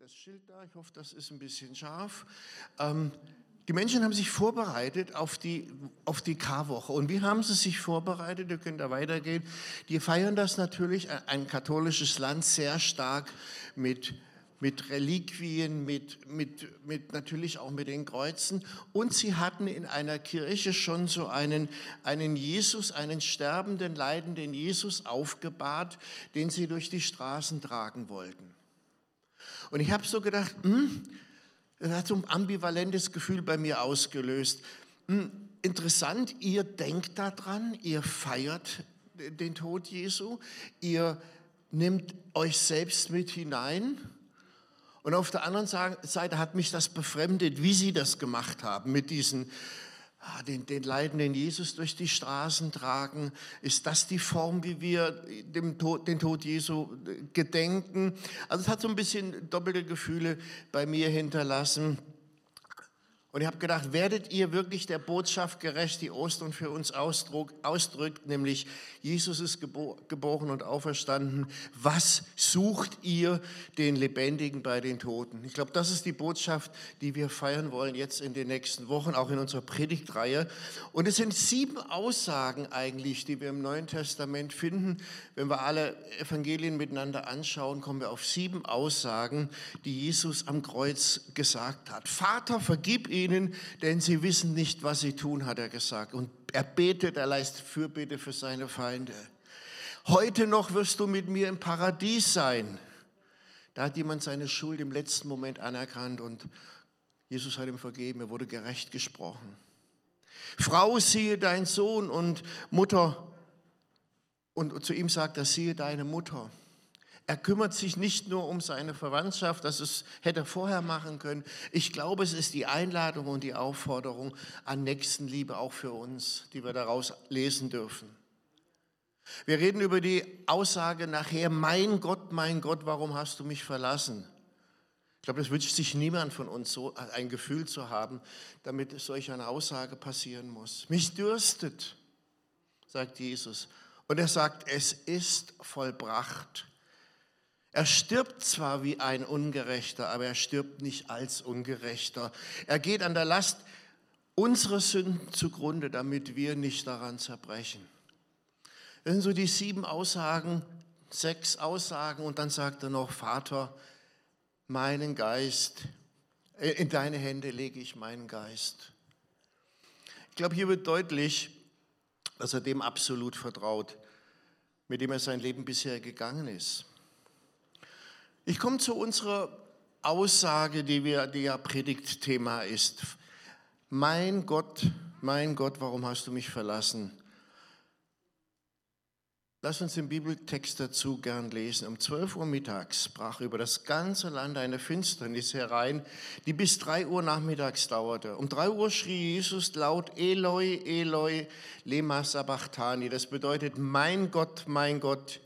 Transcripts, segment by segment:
das Schild da. Ich hoffe, das ist ein bisschen scharf. Ähm, die Menschen haben sich vorbereitet auf die, auf die Karwoche. Und wie haben sie sich vorbereitet? Ihr könnt da weitergehen. Die feiern das natürlich, ein katholisches Land, sehr stark mit, mit Reliquien, mit, mit, mit, natürlich auch mit den Kreuzen. Und sie hatten in einer Kirche schon so einen, einen Jesus, einen sterbenden, leidenden Jesus aufgebahrt, den sie durch die Straßen tragen wollten. Und ich habe so gedacht, hm, das hat so ein ambivalentes Gefühl bei mir ausgelöst. Hm, interessant, ihr denkt daran, ihr feiert den Tod Jesu, ihr nehmt euch selbst mit hinein. Und auf der anderen Seite hat mich das befremdet, wie sie das gemacht haben mit diesen den, den leidenden Jesus durch die Straßen tragen? Ist das die Form, wie wir dem Tod, den Tod Jesu gedenken? Also es hat so ein bisschen doppelte Gefühle bei mir hinterlassen. Und ich habe gedacht, werdet ihr wirklich der Botschaft gerecht, die Ostern für uns ausdrückt, nämlich Jesus ist geboren und auferstanden. Was sucht ihr den Lebendigen bei den Toten? Ich glaube, das ist die Botschaft, die wir feiern wollen jetzt in den nächsten Wochen, auch in unserer Predigtreihe. Und es sind sieben Aussagen eigentlich, die wir im Neuen Testament finden. Wenn wir alle Evangelien miteinander anschauen, kommen wir auf sieben Aussagen, die Jesus am Kreuz gesagt hat. Vater, vergib ihnen ihnen, denn sie wissen nicht, was sie tun, hat er gesagt. Und er betet, er leistet Fürbitte für seine Feinde. Heute noch wirst du mit mir im Paradies sein. Da hat jemand seine Schuld im letzten Moment anerkannt und Jesus hat ihm vergeben, er wurde gerecht gesprochen. Frau, siehe dein Sohn und Mutter. Und zu ihm sagt er, siehe deine Mutter. Er kümmert sich nicht nur um seine Verwandtschaft, das ist, hätte er vorher machen können. Ich glaube, es ist die Einladung und die Aufforderung an Nächstenliebe auch für uns, die wir daraus lesen dürfen. Wir reden über die Aussage nachher, mein Gott, mein Gott, warum hast du mich verlassen? Ich glaube, das wünscht sich niemand von uns, so ein Gefühl zu haben, damit solch eine Aussage passieren muss. Mich dürstet, sagt Jesus. Und er sagt, es ist vollbracht. Er stirbt zwar wie ein Ungerechter, aber er stirbt nicht als Ungerechter. Er geht an der Last unserer Sünden zugrunde, damit wir nicht daran zerbrechen. Das sind so die sieben Aussagen, sechs Aussagen und dann sagt er noch, Vater, meinen Geist, äh, in deine Hände lege ich meinen Geist. Ich glaube, hier wird deutlich, dass er dem absolut vertraut, mit dem er sein Leben bisher gegangen ist. Ich komme zu unserer Aussage, die, wir, die ja Predigtthema ist. Mein Gott, mein Gott, warum hast du mich verlassen? Lass uns den Bibeltext dazu gern lesen. Um 12 Uhr mittags brach über das ganze Land eine Finsternis herein, die bis 3 Uhr nachmittags dauerte. Um 3 Uhr schrie Jesus laut Eloi, Eloi, lema sabachthani. Das bedeutet, mein Gott, mein Gott,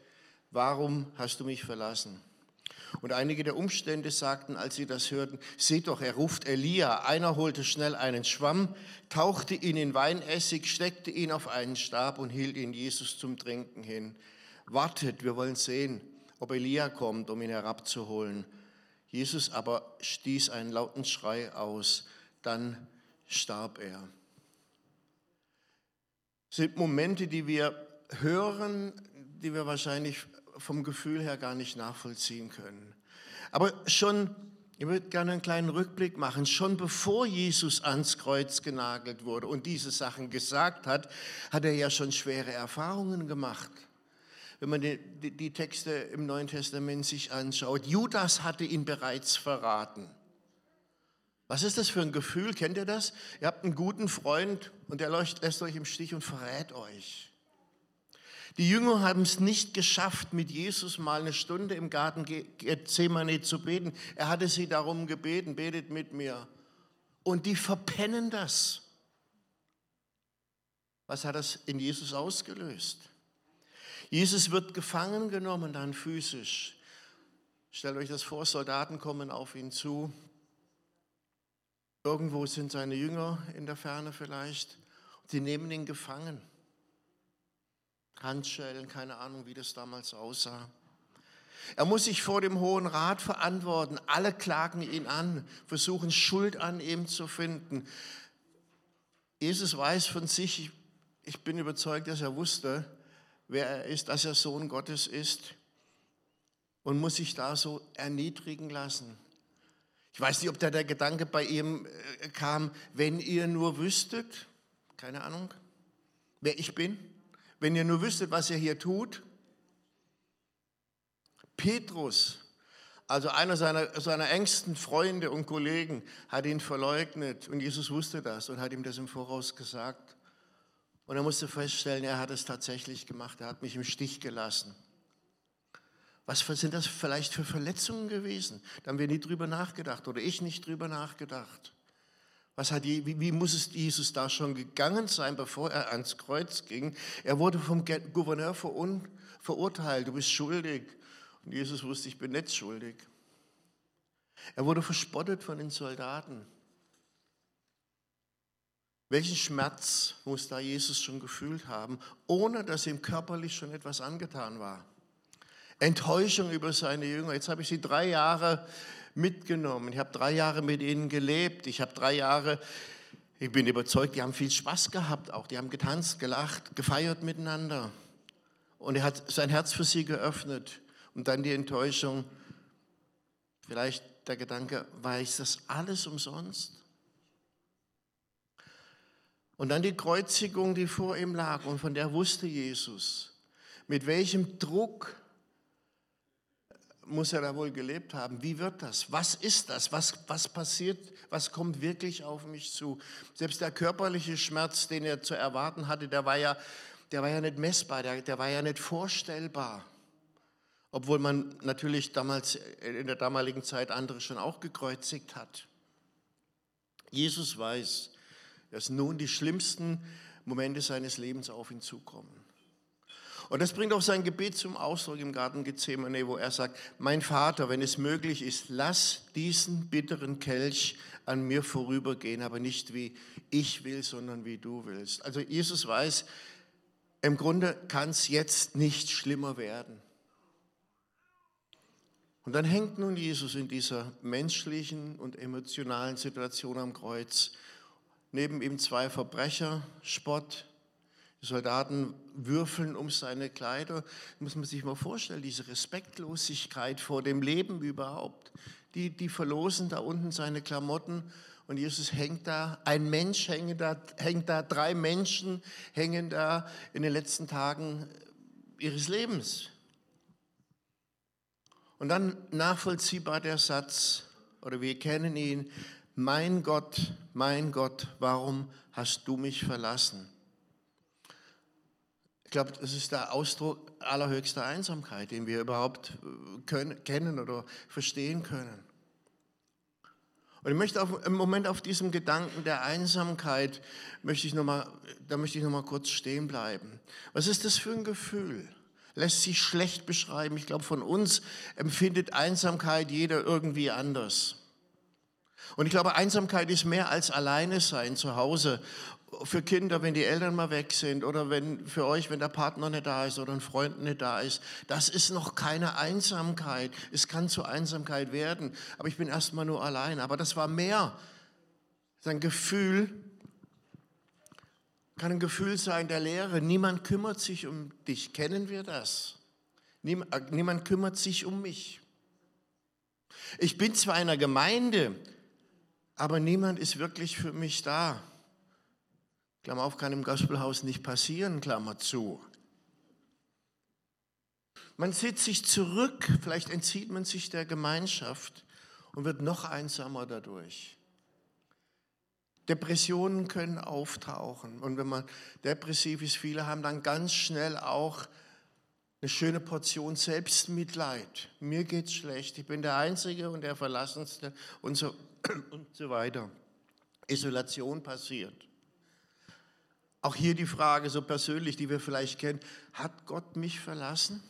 warum hast du mich verlassen? Und einige der Umstände sagten, als sie das hörten, seht doch, er ruft Elia. Einer holte schnell einen Schwamm, tauchte ihn in Weinessig, steckte ihn auf einen Stab und hielt ihn Jesus zum Trinken hin. Wartet, wir wollen sehen, ob Elia kommt, um ihn herabzuholen. Jesus aber stieß einen lauten Schrei aus, dann starb er. Es sind Momente, die wir hören, die wir wahrscheinlich vom Gefühl her gar nicht nachvollziehen können. Aber schon, ich würde gerne einen kleinen Rückblick machen, schon bevor Jesus ans Kreuz genagelt wurde und diese Sachen gesagt hat, hat er ja schon schwere Erfahrungen gemacht. Wenn man die, die, die Texte im Neuen Testament sich anschaut, Judas hatte ihn bereits verraten. Was ist das für ein Gefühl? Kennt ihr das? Ihr habt einen guten Freund und der lässt euch im Stich und verrät euch. Die Jünger haben es nicht geschafft, mit Jesus mal eine Stunde im Garten Gethsemane zu beten. Er hatte sie darum gebeten, betet mit mir. Und die verpennen das. Was hat das in Jesus ausgelöst? Jesus wird gefangen genommen, dann physisch. Stellt euch das vor, Soldaten kommen auf ihn zu. Irgendwo sind seine Jünger in der Ferne vielleicht. Sie nehmen ihn gefangen. Handschellen, keine Ahnung, wie das damals aussah. Er muss sich vor dem Hohen Rat verantworten. Alle klagen ihn an, versuchen Schuld an ihm zu finden. Jesus weiß von sich, ich bin überzeugt, dass er wusste, wer er ist, dass er Sohn Gottes ist und muss sich da so erniedrigen lassen. Ich weiß nicht, ob da der Gedanke bei ihm äh, kam, wenn ihr nur wüsstet, keine Ahnung, wer ich bin, wenn ihr nur wüsstet, was er hier tut. Petrus, also einer seiner, seiner engsten Freunde und Kollegen, hat ihn verleugnet und Jesus wusste das und hat ihm das im Voraus gesagt. Und er musste feststellen, er hat es tatsächlich gemacht, er hat mich im Stich gelassen. Was sind das vielleicht für Verletzungen gewesen? Da haben wir nie drüber nachgedacht oder ich nicht drüber nachgedacht. Was hat, wie, wie muss es Jesus da schon gegangen sein, bevor er ans Kreuz ging? Er wurde vom Gouverneur verurteilt, du bist schuldig. Und Jesus wusste, ich bin nicht schuldig. Er wurde verspottet von den Soldaten. Welchen Schmerz muss da Jesus schon gefühlt haben, ohne dass ihm körperlich schon etwas angetan war? Enttäuschung über seine Jünger. Jetzt habe ich sie drei Jahre mitgenommen. Ich habe drei Jahre mit ihnen gelebt. Ich habe drei Jahre, ich bin überzeugt, die haben viel Spaß gehabt auch. Die haben getanzt, gelacht, gefeiert miteinander. Und er hat sein Herz für sie geöffnet. Und dann die Enttäuschung, vielleicht der Gedanke, war ich das alles umsonst? Und dann die Kreuzigung, die vor ihm lag und von der wusste Jesus, mit welchem Druck muss er da wohl gelebt haben. Wie wird das? Was ist das? Was, was passiert? Was kommt wirklich auf mich zu? Selbst der körperliche Schmerz, den er zu erwarten hatte, der war ja, der war ja nicht messbar, der, der war ja nicht vorstellbar. Obwohl man natürlich damals, in der damaligen Zeit andere schon auch gekreuzigt hat. Jesus weiß, dass nun die schlimmsten Momente seines Lebens auf ihn zukommen. Und das bringt auch sein Gebet zum Ausdruck im Garten Gethsemane, wo er sagt, mein Vater, wenn es möglich ist, lass diesen bitteren Kelch an mir vorübergehen, aber nicht wie ich will, sondern wie du willst. Also Jesus weiß, im Grunde kann es jetzt nicht schlimmer werden. Und dann hängt nun Jesus in dieser menschlichen und emotionalen Situation am Kreuz. Neben ihm zwei Verbrecher, Spott, Soldaten würfeln um seine Kleider. Muss man sich mal vorstellen, diese Respektlosigkeit vor dem Leben überhaupt. Die, die verlosen da unten seine Klamotten und Jesus hängt da, ein Mensch hängt da, hängt da, drei Menschen hängen da in den letzten Tagen ihres Lebens. Und dann nachvollziehbar der Satz, oder wir kennen ihn, mein Gott, mein Gott, warum hast du mich verlassen? Glaube, das ist der Ausdruck allerhöchster Einsamkeit, den wir überhaupt äh, können, kennen oder verstehen können. Und ich möchte auf, im Moment auf diesem Gedanken der Einsamkeit, möchte ich noch mal, da möchte ich noch mal kurz stehen bleiben. Was ist das für ein Gefühl? Lässt sich schlecht beschreiben. Ich glaube, von uns empfindet Einsamkeit jeder irgendwie anders. Und ich glaube, Einsamkeit ist mehr als alleine sein zu Hause für Kinder, wenn die Eltern mal weg sind oder wenn für euch, wenn der Partner nicht da ist oder ein Freund nicht da ist. Das ist noch keine Einsamkeit. Es kann zur Einsamkeit werden, aber ich bin erstmal nur allein. Aber das war mehr. Sein Gefühl kann ein Gefühl sein der Leere. Niemand kümmert sich um dich. Kennen wir das? Niemand, niemand kümmert sich um mich. Ich bin zwar in einer Gemeinde, aber niemand ist wirklich für mich da. Klammer auf, kann im Gospelhaus nicht passieren, Klammer zu. Man zieht sich zurück, vielleicht entzieht man sich der Gemeinschaft und wird noch einsamer dadurch. Depressionen können auftauchen und wenn man depressiv ist, viele haben dann ganz schnell auch eine schöne Portion Selbstmitleid. Mir geht's schlecht, ich bin der Einzige und der Verlassenste und so, und so weiter. Isolation passiert. Auch hier die Frage so persönlich, die wir vielleicht kennen, hat Gott mich verlassen?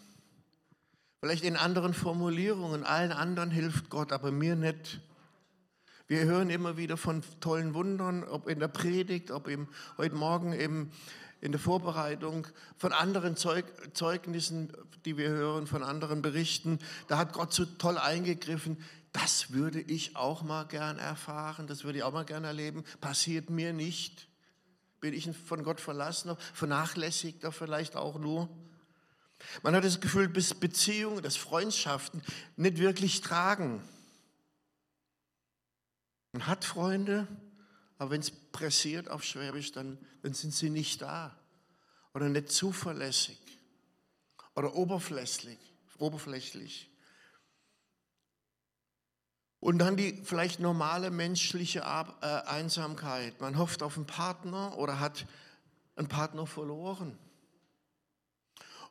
Vielleicht in anderen Formulierungen, allen anderen hilft Gott, aber mir nicht. Wir hören immer wieder von tollen Wundern, ob in der Predigt, ob im, heute Morgen im, in der Vorbereitung von anderen Zeug, Zeugnissen, die wir hören, von anderen Berichten. Da hat Gott so toll eingegriffen. Das würde ich auch mal gern erfahren, das würde ich auch mal gern erleben. Passiert mir nicht. Bin ich von Gott verlassen, vernachlässigt er vielleicht auch nur. Man hat das Gefühl, dass Beziehungen, dass Freundschaften nicht wirklich tragen. Man hat Freunde, aber wenn es pressiert auf Schwäbisch, dann, dann sind sie nicht da oder nicht zuverlässig oder oberflächlich. oberflächlich. Und dann die vielleicht normale menschliche äh, Einsamkeit. Man hofft auf einen Partner oder hat einen Partner verloren.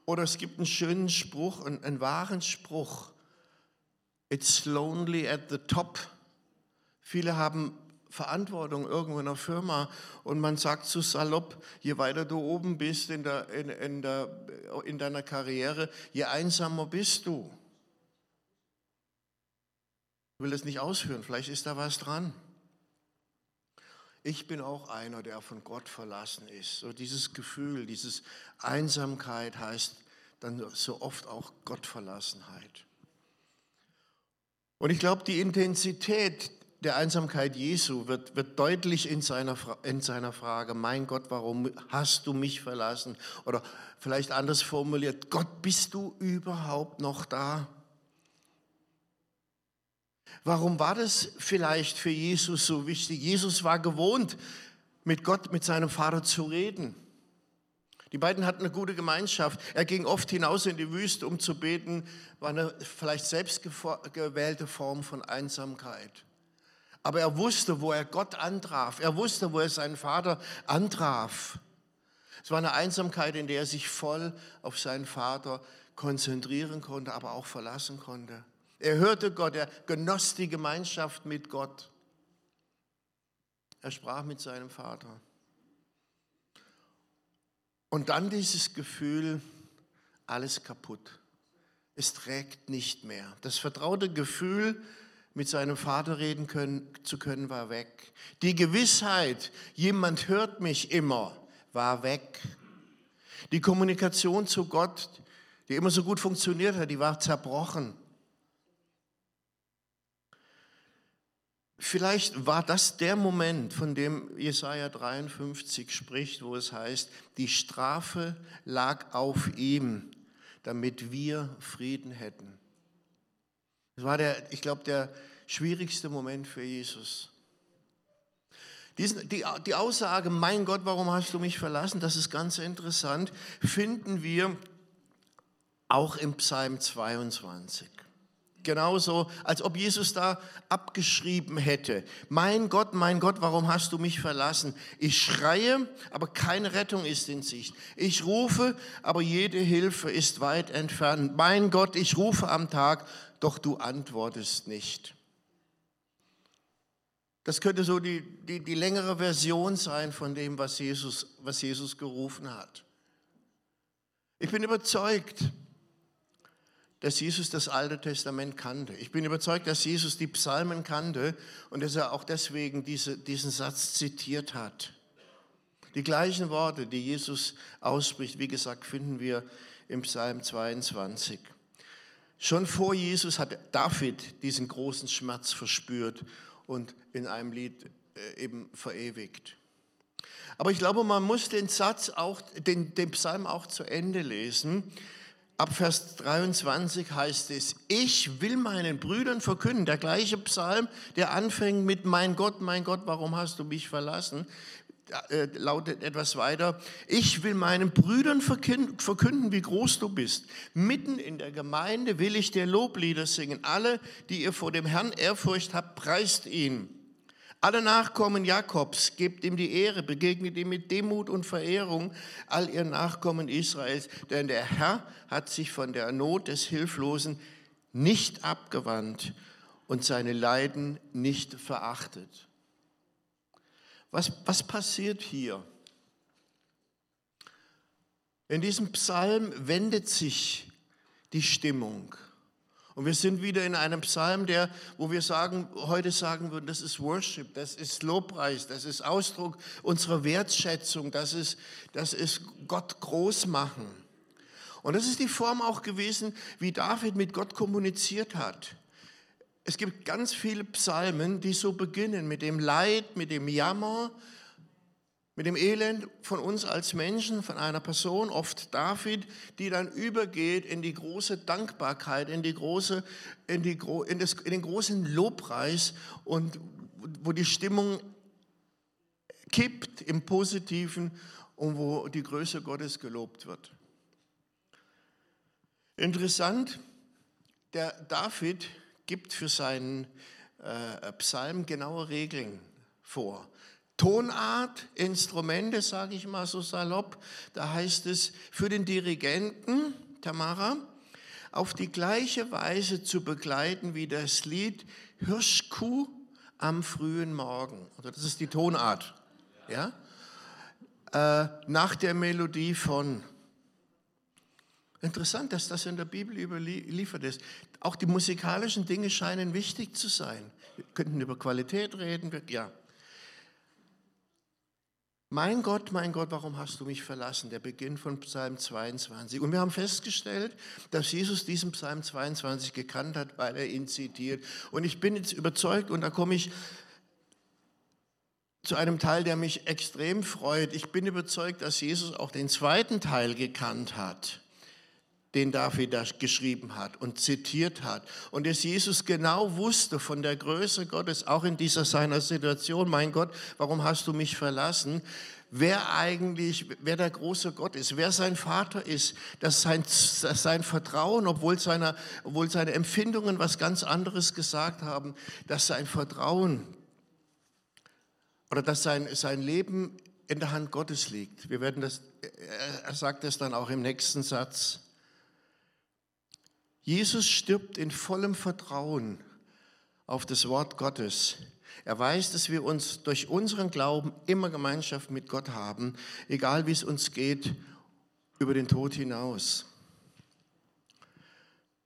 Oder es gibt einen schönen Spruch, einen, einen wahren Spruch. It's lonely at the top. Viele haben Verantwortung irgendwo in einer Firma und man sagt zu salopp, je weiter du oben bist in, der, in, in, der, in deiner Karriere, je einsamer bist du. Will das nicht ausführen, vielleicht ist da was dran. Ich bin auch einer, der von Gott verlassen ist. So dieses Gefühl, dieses Einsamkeit heißt dann so oft auch Gottverlassenheit. Und ich glaube, die Intensität der Einsamkeit Jesu wird, wird deutlich in seiner, in seiner Frage, mein Gott, warum hast du mich verlassen? Oder vielleicht anders formuliert, Gott, bist du überhaupt noch da? Warum war das vielleicht für Jesus so wichtig? Jesus war gewohnt, mit Gott, mit seinem Vater zu reden. Die beiden hatten eine gute Gemeinschaft. Er ging oft hinaus in die Wüste, um zu beten, war eine vielleicht selbst gewählte Form von Einsamkeit. Aber er wusste, wo er Gott antraf. Er wusste, wo er seinen Vater antraf. Es war eine Einsamkeit, in der er sich voll auf seinen Vater konzentrieren konnte, aber auch verlassen konnte. Er hörte Gott, er genoss die Gemeinschaft mit Gott. Er sprach mit seinem Vater. Und dann dieses Gefühl, alles kaputt. Es trägt nicht mehr. Das vertraute Gefühl, mit seinem Vater reden können, zu können, war weg. Die Gewissheit, jemand hört mich immer, war weg. Die Kommunikation zu Gott, die immer so gut funktioniert hat, die war zerbrochen. Vielleicht war das der Moment, von dem Jesaja 53 spricht, wo es heißt, die Strafe lag auf ihm, damit wir Frieden hätten. Das war der, ich glaube, der schwierigste Moment für Jesus. Diesen, die, die Aussage, mein Gott, warum hast du mich verlassen, das ist ganz interessant, finden wir auch im Psalm 22. Genauso, als ob Jesus da abgeschrieben hätte. Mein Gott, mein Gott, warum hast du mich verlassen? Ich schreie, aber keine Rettung ist in Sicht. Ich rufe, aber jede Hilfe ist weit entfernt. Mein Gott, ich rufe am Tag, doch du antwortest nicht. Das könnte so die, die, die längere Version sein von dem, was Jesus, was Jesus gerufen hat. Ich bin überzeugt, dass Jesus das Alte Testament kannte. Ich bin überzeugt, dass Jesus die Psalmen kannte und dass er auch deswegen diese, diesen Satz zitiert hat. Die gleichen Worte, die Jesus ausspricht, wie gesagt, finden wir im Psalm 22. Schon vor Jesus hat David diesen großen Schmerz verspürt und in einem Lied äh, eben verewigt. Aber ich glaube, man muss den Satz auch, den, den Psalm auch zu Ende lesen, Ab Vers 23 heißt es, ich will meinen Brüdern verkünden, der gleiche Psalm, der anfängt mit, mein Gott, mein Gott, warum hast du mich verlassen, äh, lautet etwas weiter, ich will meinen Brüdern verkünden, wie groß du bist. Mitten in der Gemeinde will ich dir Loblieder singen. Alle, die ihr vor dem Herrn Ehrfurcht habt, preist ihn. Alle Nachkommen Jakobs, gebt ihm die Ehre, begegnet ihm mit Demut und Verehrung, all ihr Nachkommen Israels, denn der Herr hat sich von der Not des Hilflosen nicht abgewandt und seine Leiden nicht verachtet. Was, was passiert hier? In diesem Psalm wendet sich die Stimmung Und wir sind wieder in einem Psalm, der, wo wir sagen, heute sagen würden, das ist Worship, das ist Lobpreis, das ist Ausdruck unserer Wertschätzung, das ist, das ist Gott groß machen. Und das ist die Form auch gewesen, wie David mit Gott kommuniziert hat. Es gibt ganz viele Psalmen, die so beginnen mit dem Leid, mit dem Jammer, mit dem Elend von uns als Menschen, von einer Person, oft David, die dann übergeht in die große Dankbarkeit, in, die große, in, die, in, das, in den großen Lobpreis und wo die Stimmung kippt im Positiven und wo die Größe Gottes gelobt wird. Interessant, der David gibt für seinen äh, Psalm genaue Regeln vor. Tonart, Instrumente, sage ich mal so salopp. Da heißt es für den Dirigenten, Tamara, auf die gleiche Weise zu begleiten wie das Lied Hirschkuh am frühen Morgen. Also das ist die Tonart. Ja? Äh, nach der Melodie von. Interessant, dass das in der Bibel überliefert ist. Auch die musikalischen Dinge scheinen wichtig zu sein. Wir könnten über Qualität reden, ja. Mein Gott, mein Gott, warum hast du mich verlassen? Der Beginn von Psalm 22. Und wir haben festgestellt, dass Jesus diesen Psalm 22 gekannt hat, weil er ihn zitiert. Und ich bin jetzt überzeugt, und da komme ich zu einem Teil, der mich extrem freut. Ich bin überzeugt, dass Jesus auch den zweiten Teil gekannt hat den David da geschrieben hat und zitiert hat. Und dass Jesus genau wusste von der Größe Gottes, auch in dieser seiner Situation, mein Gott, warum hast du mich verlassen? Wer eigentlich, wer der große Gott ist, wer sein Vater ist, dass sein, dass sein Vertrauen, obwohl, seine, obwohl seine Empfindungen was ganz anderes gesagt haben, dass sein Vertrauen oder dass sein, sein Leben in der Hand Gottes liegt. Wir werden das, er sagt es dann auch im nächsten Satz. Jesus stirbt in vollem Vertrauen auf das Wort Gottes. Er weiß, dass wir uns durch unseren Glauben immer Gemeinschaft mit Gott haben, egal wie es uns geht, über den Tod hinaus.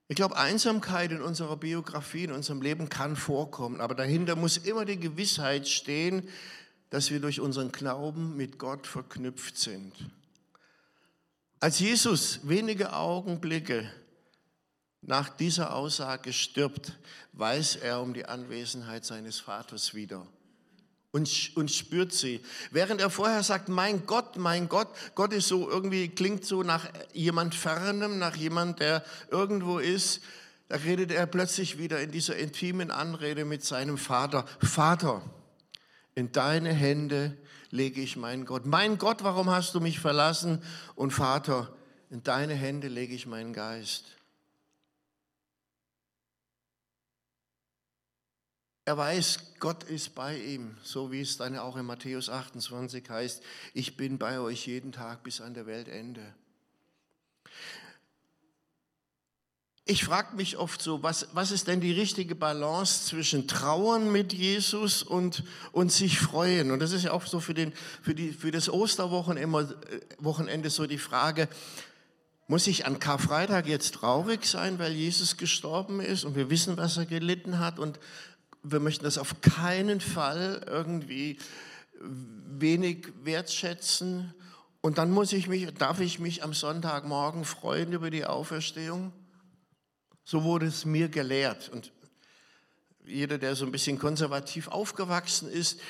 Ich glaube, Einsamkeit in unserer Biografie, in unserem Leben kann vorkommen, aber dahinter muss immer die Gewissheit stehen, dass wir durch unseren Glauben mit Gott verknüpft sind. Als Jesus wenige Augenblicke nach dieser Aussage stirbt, weiß er um die Anwesenheit seines Vaters wieder und, und spürt sie. Während er vorher sagt, mein Gott, mein Gott, Gott ist so irgendwie, klingt so nach jemand Fernem, nach jemand, der irgendwo ist, da redet er plötzlich wieder in dieser intimen Anrede mit seinem Vater. Vater, in deine Hände lege ich meinen Gott. Mein Gott, warum hast du mich verlassen? Und Vater, in deine Hände lege ich meinen Geist. Er weiß, Gott ist bei ihm, so wie es dann auch in Matthäus 28 heißt, ich bin bei euch jeden Tag bis an der Weltende. Ich frage mich oft so, was, was ist denn die richtige Balance zwischen Trauern mit Jesus und, und sich freuen? Und das ist ja auch so für, den, für, die, für das Osterwochenende so die Frage, muss ich an Karfreitag jetzt traurig sein, weil Jesus gestorben ist und wir wissen, was er gelitten hat und wir möchten das auf keinen Fall irgendwie wenig wertschätzen. Und dann muss ich mich, darf ich mich am Sonntagmorgen freuen über die Auferstehung? So wurde es mir gelehrt. Und jeder, der so ein bisschen konservativ aufgewachsen ist,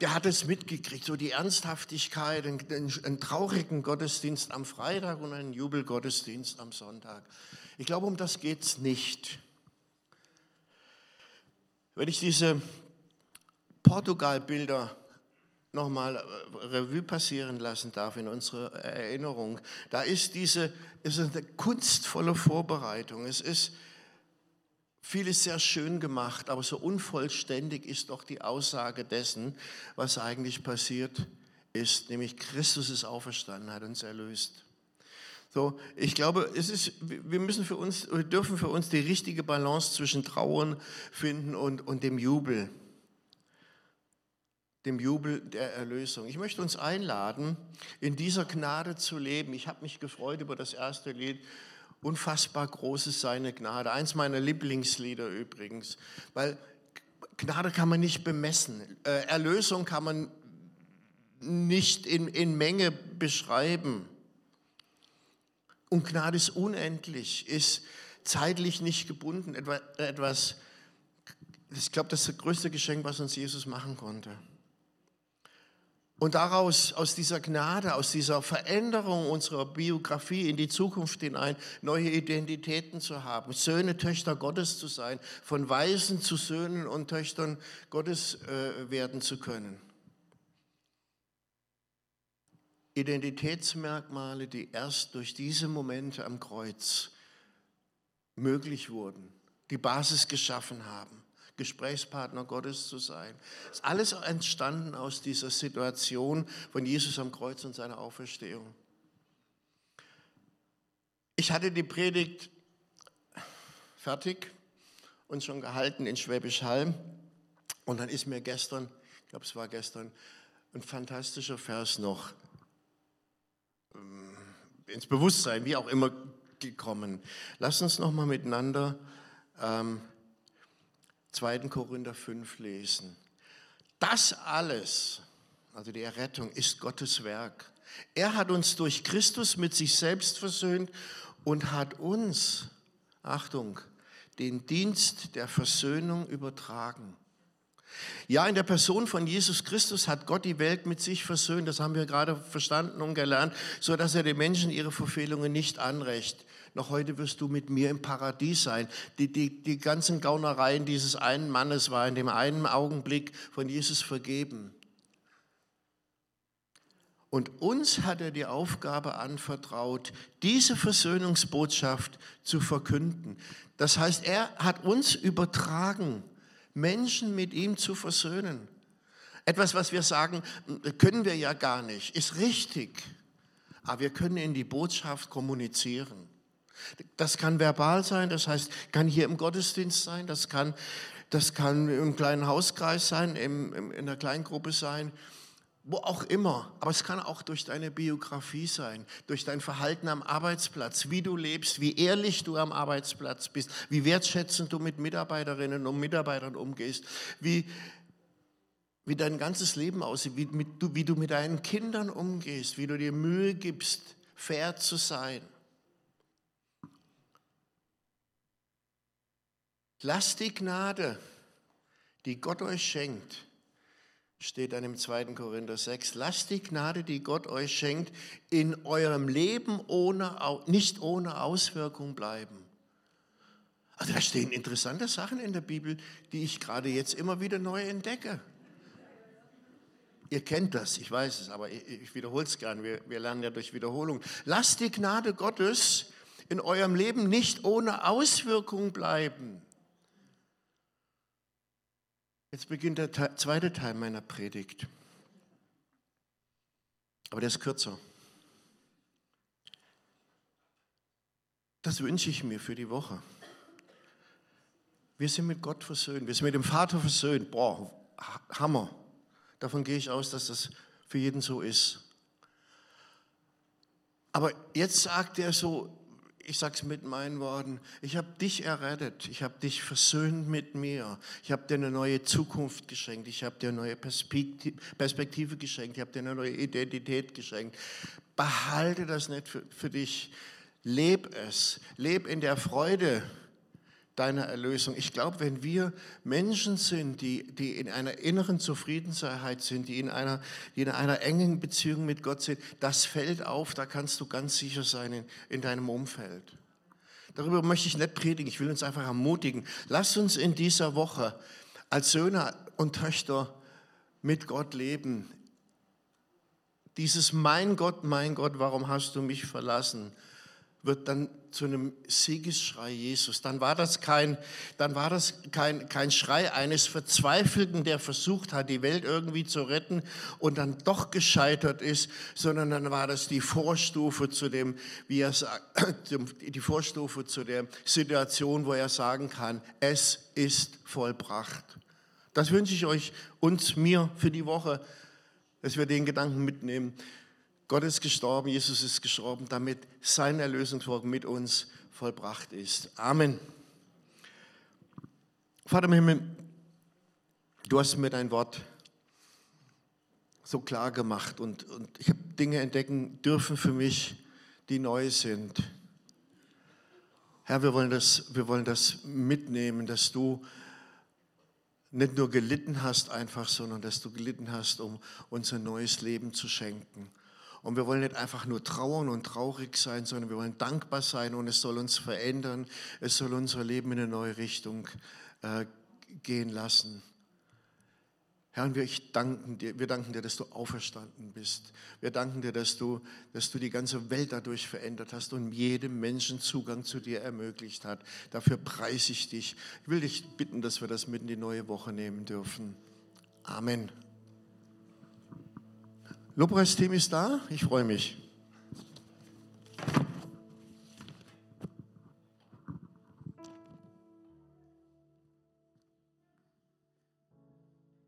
der hat es mitgekriegt, so die Ernsthaftigkeit, einen, einen traurigen Gottesdienst am Freitag und einen Jubelgottesdienst am Sonntag. Ich glaube, um das geht es nicht. Wenn ich diese Portugal-Bilder nochmal äh, Revue passieren lassen darf in unserer Erinnerung, da ist diese ist eine kunstvolle Vorbereitung. Es ist vieles sehr schön gemacht, aber so unvollständig ist doch die Aussage dessen, was eigentlich passiert ist, nämlich Christus ist auferstanden, hat uns erlöst. So, ich glaube, es ist, wir müssen für uns, wir dürfen für uns die richtige Balance zwischen Trauern finden und, und dem Jubel, dem Jubel der Erlösung. Ich möchte uns einladen, in dieser Gnade zu leben. Ich habe mich gefreut über das erste Lied Unfassbar groß ist seine Gnade. Eins meiner Lieblingslieder übrigens, weil Gnade kann man nicht bemessen. Äh, Erlösung kann man nicht in, in Menge beschreiben. Und Gnade ist unendlich, ist zeitlich nicht gebunden. Etwas, ich glaube, das ist das größte Geschenk, was uns Jesus machen konnte. Und daraus, aus dieser Gnade, aus dieser Veränderung unserer Biografie in die Zukunft hinein, neue Identitäten zu haben, Söhne, Töchter Gottes zu sein, von Weisen zu Söhnen und Töchtern Gottes äh, werden zu können. Identitätsmerkmale, die erst durch diese Momente am Kreuz möglich wurden, die Basis geschaffen haben. Gesprächspartner Gottes zu sein. Das ist alles entstanden aus dieser Situation von Jesus am Kreuz und seiner Auferstehung. Ich hatte die Predigt fertig und schon gehalten in Schwäbisch Hall. Und dann ist mir gestern, ich glaube es war gestern, ein fantastischer Vers noch ins Bewusstsein, wie auch immer, gekommen. Lass uns noch mal miteinander ähm, 2. Korinther 5 lesen. Das alles, also die Errettung, ist Gottes Werk. Er hat uns durch Christus mit sich selbst versöhnt und hat uns, Achtung, den Dienst der Versöhnung übertragen. Ja, in der Person von Jesus Christus hat Gott die Welt mit sich versöhnt. Das haben wir gerade verstanden und gelernt, so dass er den Menschen ihre Verfehlungen nicht anrecht noch heute wirst du mit mir im Paradies sein. Die, die, die ganzen Gaunereien dieses einen Mannes war in dem einen Augenblick von Jesus vergeben. Und uns hat er die Aufgabe anvertraut, diese Versöhnungsbotschaft zu verkünden. Das heißt, er hat uns übertragen, Menschen mit ihm zu versöhnen. Etwas, was wir sagen, können wir ja gar nicht, ist richtig. Aber wir können in die Botschaft kommunizieren. Das kann verbal sein, das heißt, kann hier im Gottesdienst sein, das kann, das kann im kleinen Hauskreis sein, im, im, in der Kleingruppe sein, wo auch immer. Aber es kann auch durch deine Biografie sein, durch dein Verhalten am Arbeitsplatz, wie du lebst, wie ehrlich du am Arbeitsplatz bist, wie wertschätzend du mit Mitarbeiterinnen und Mitarbeitern umgehst, wie, wie dein ganzes Leben aussieht, wie, mit, wie du mit deinen Kindern umgehst, wie du dir Mühe gibst, fair zu sein. Lasst die Gnade, die Gott euch schenkt, steht dann im 2. Korinther 6, lasst die Gnade, die Gott euch schenkt, in eurem Leben ohne, nicht ohne Auswirkung bleiben. Also da stehen interessante Sachen in der Bibel, die ich gerade jetzt immer wieder neu entdecke. Ihr kennt das, ich weiß es, aber ich wiederhole es gern. Wir, wir lernen ja durch Wiederholung. Lasst die Gnade Gottes in eurem Leben nicht ohne Auswirkung bleiben. Jetzt beginnt der zweite Teil meiner Predigt. Aber der ist kürzer. Das wünsche ich mir für die Woche. Wir sind mit Gott versöhnt, wir sind mit dem Vater versöhnt. Boah, Hammer. Davon gehe ich aus, dass das für jeden so ist. Aber jetzt sagt er so, ich sage es mit meinen Worten, ich habe dich errettet, ich habe dich versöhnt mit mir, ich habe dir eine neue Zukunft geschenkt, ich habe dir eine neue Perspektive geschenkt, ich habe dir eine neue Identität geschenkt. Behalte das nicht für, für dich, leb es, leb in der Freude deiner Erlösung. Ich glaube, wenn wir Menschen sind, die, die in einer inneren Zufriedenheit sind, die in, einer, die in einer engen Beziehung mit Gott sind, das fällt auf, da kannst du ganz sicher sein in, in deinem Umfeld. Darüber möchte ich nicht predigen, ich will uns einfach ermutigen. Lass uns in dieser Woche als Söhne und Töchter mit Gott leben. Dieses Mein Gott, mein Gott, warum hast du mich verlassen? Wird dann zu einem Siegesschrei Jesus. Dann war das kein, dann war das kein, kein Schrei eines Verzweifelten, der versucht hat, die Welt irgendwie zu retten und dann doch gescheitert ist, sondern dann war das die Vorstufe zu dem, wie er sagt, die Vorstufe zu der Situation, wo er sagen kann, es ist vollbracht. Das wünsche ich euch und mir für die Woche, dass wir den Gedanken mitnehmen. Gott ist gestorben, Jesus ist gestorben, damit sein Erlösungswerk mit uns vollbracht ist. Amen. Vater im Himmel, du hast mir dein Wort so klar gemacht und, und ich habe Dinge entdecken dürfen für mich, die neu sind. Herr, wir wollen das, wir wollen das mitnehmen, dass du nicht nur gelitten hast einfach, sondern dass du gelitten hast, um uns ein neues Leben zu schenken. Und wir wollen nicht einfach nur trauern und traurig sein, sondern wir wollen dankbar sein und es soll uns verändern. Es soll unser Leben in eine neue Richtung äh, gehen lassen. Herr, wir danken dir, wir danken dir, dass du auferstanden bist. Wir danken dir, dass du, dass du die ganze Welt dadurch verändert hast und jedem Menschen Zugang zu dir ermöglicht hat. Dafür preise ich dich. Ich will dich bitten, dass wir das mit in die neue Woche nehmen dürfen. Amen. Lobpreisteam ist da. Ich freue mich.